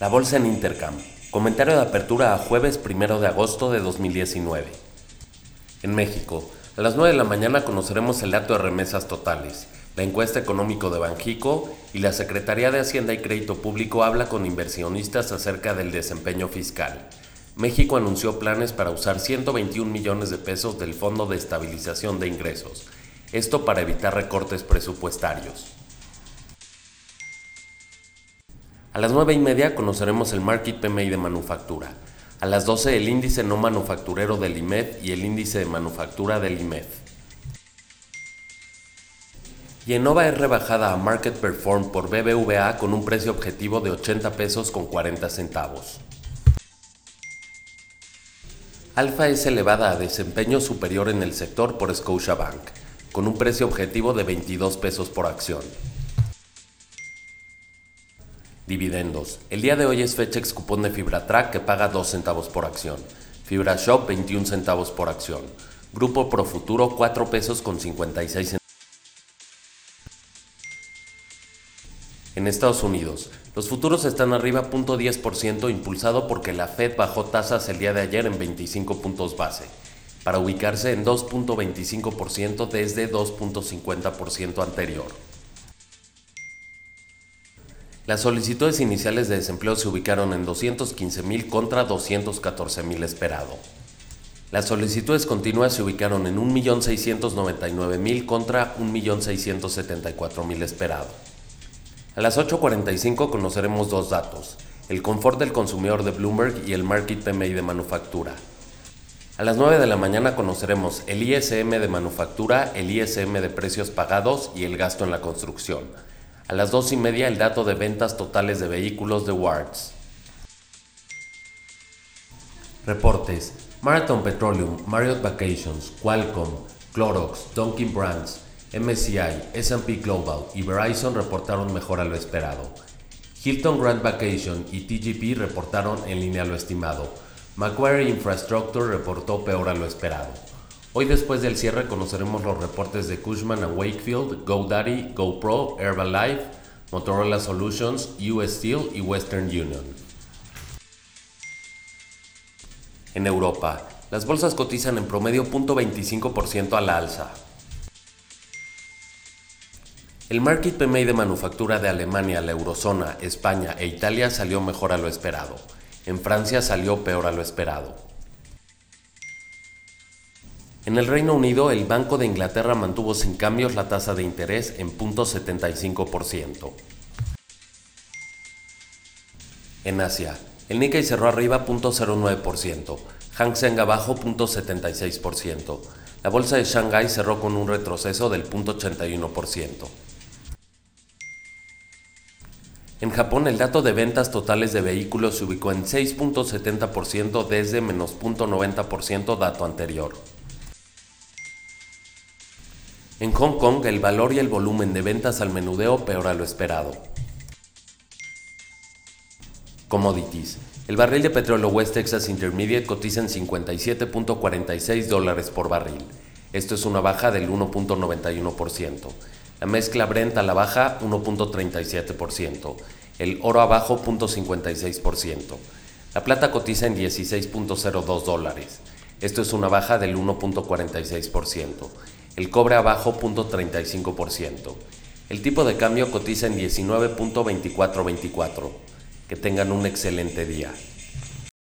La bolsa en Intercam. Comentario de apertura a jueves 1 de agosto de 2019. En México, a las 9 de la mañana conoceremos el dato de remesas totales, la encuesta económico de Banjico y la Secretaría de Hacienda y Crédito Público habla con inversionistas acerca del desempeño fiscal. México anunció planes para usar 121 millones de pesos del Fondo de Estabilización de Ingresos, esto para evitar recortes presupuestarios. A las 9 y media conoceremos el Market PMI de manufactura. A las 12 el índice no manufacturero del IMED y el índice de manufactura del IMED. Yenova es rebajada a Market Perform por BBVA con un precio objetivo de 80 pesos con 40 centavos. Alfa es elevada a desempeño superior en el sector por Scotiabank, con un precio objetivo de 22 pesos por acción. Dividendos. El día de hoy es fecha ex cupón de FibraTrack que paga 2 centavos por acción. FibraShop 21 centavos por acción. Grupo Profuturo 4 pesos con 56 centavos. En Estados Unidos, los futuros están arriba 0.10% impulsado porque la Fed bajó tasas el día de ayer en 25 puntos base, para ubicarse en 2.25% desde 2.50% anterior. Las solicitudes iniciales de desempleo se ubicaron en 215.000 contra 214.000 esperado. Las solicitudes continuas se ubicaron en 1.699.000 contra 1.674.000 esperado. A las 8.45 conoceremos dos datos, el confort del consumidor de Bloomberg y el Market PMI de manufactura. A las 9 de la mañana conoceremos el ISM de manufactura, el ISM de precios pagados y el gasto en la construcción. A las dos y media el dato de ventas totales de vehículos de Wards. Reportes. Marathon Petroleum, Marriott Vacations, Qualcomm, Clorox, Dunkin' Brands, MSCI, S&P Global y Verizon reportaron mejor a lo esperado. Hilton Grand Vacation y TGP reportaron en línea a lo estimado. Macquarie Infrastructure reportó peor a lo esperado. Hoy después del cierre conoceremos los reportes de Cushman Wakefield, GoDaddy, GoPro, Herbalife, Motorola Solutions, US Steel y Western Union. En Europa, las bolsas cotizan en promedio 0.25% a la alza. El Market PMI de manufactura de Alemania, la Eurozona, España e Italia salió mejor a lo esperado. En Francia salió peor a lo esperado. En el Reino Unido, el Banco de Inglaterra mantuvo sin cambios la tasa de interés en 0.75%. En Asia, el Nikkei cerró arriba 0.09%, Hang Seng abajo 0.76%. La bolsa de Shanghai cerró con un retroceso del 0.81%. En Japón, el dato de ventas totales de vehículos se ubicó en 6.70% desde menos 0.90% dato anterior. En Hong Kong, el valor y el volumen de ventas al menudeo peor a lo esperado. Commodities. El barril de petróleo West Texas Intermediate cotiza en 57.46 dólares por barril. Esto es una baja del 1.91%. La mezcla Brent a la baja 1.37%. El oro abajo 0.56%. La plata cotiza en 16.02 dólares. Esto es una baja del 1.46% el cobre abajo 0.35%. El tipo de cambio cotiza en 19.2424. Que tengan un excelente día.